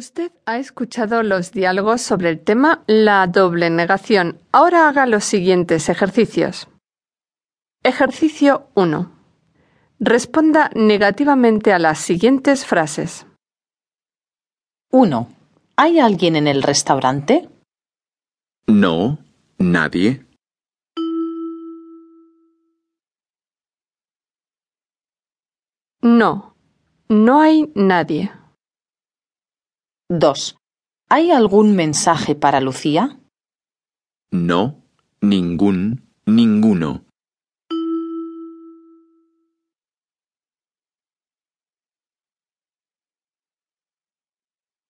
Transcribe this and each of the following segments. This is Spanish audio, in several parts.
Usted ha escuchado los diálogos sobre el tema la doble negación. Ahora haga los siguientes ejercicios. Ejercicio 1. Responda negativamente a las siguientes frases. 1. ¿Hay alguien en el restaurante? No, nadie. No, no hay nadie. 2. ¿Hay algún mensaje para Lucía? No, ningún, ninguno.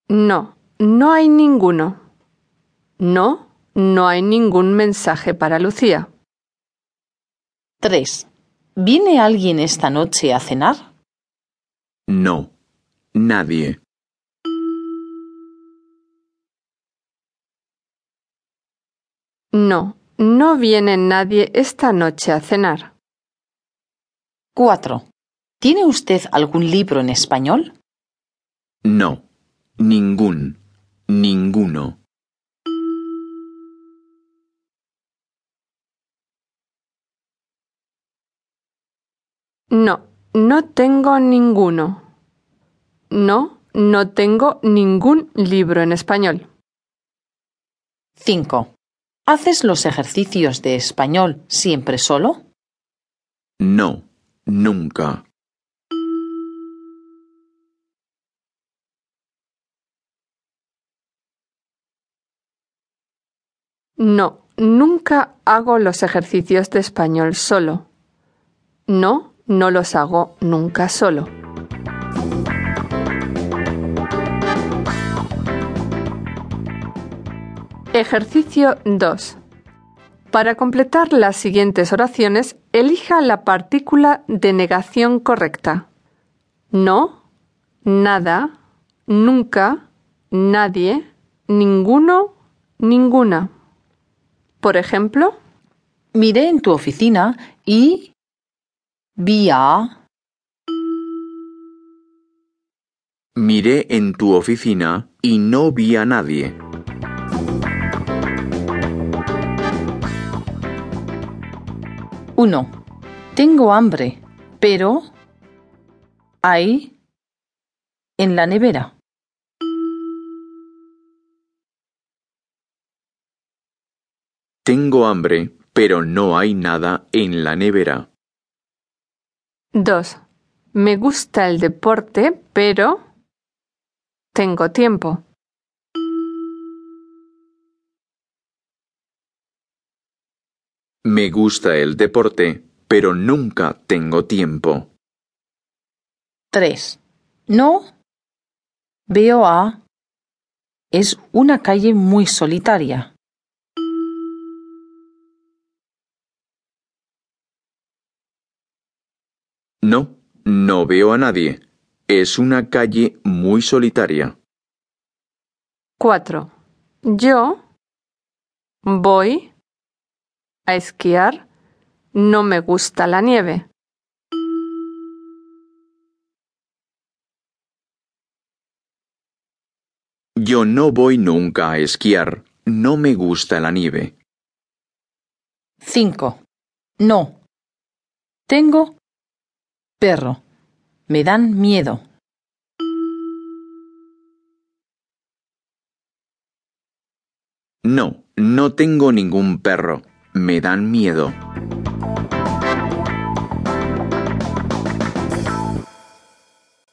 No, no hay ninguno. No, no hay ningún mensaje para Lucía. 3. ¿Viene alguien esta noche a cenar? No, nadie. No, no viene nadie esta noche a cenar. 4. ¿Tiene usted algún libro en español? No, ningún, ninguno. No, no tengo ninguno. No, no tengo ningún libro en español. 5. ¿Haces los ejercicios de español siempre solo? No, nunca. No, nunca hago los ejercicios de español solo. No, no los hago nunca solo. Ejercicio 2. Para completar las siguientes oraciones, elija la partícula de negación correcta. No, nada, nunca, nadie, ninguno, ninguna. Por ejemplo, Miré en tu oficina y... Vi a... Miré en tu oficina y no vi a nadie. Uno. Tengo hambre, pero... Hay... En la nevera. Tengo hambre, pero no hay nada en la nevera. 2. Me gusta el deporte, pero tengo tiempo. Me gusta el deporte, pero nunca tengo tiempo. 3. No. Veo a... Es una calle muy solitaria. No, no veo a nadie. Es una calle muy solitaria. 4. Yo voy a esquiar. No me gusta la nieve. Yo no voy nunca a esquiar. No me gusta la nieve. 5. No. Tengo perro. Me dan miedo. No, no tengo ningún perro. Me dan miedo.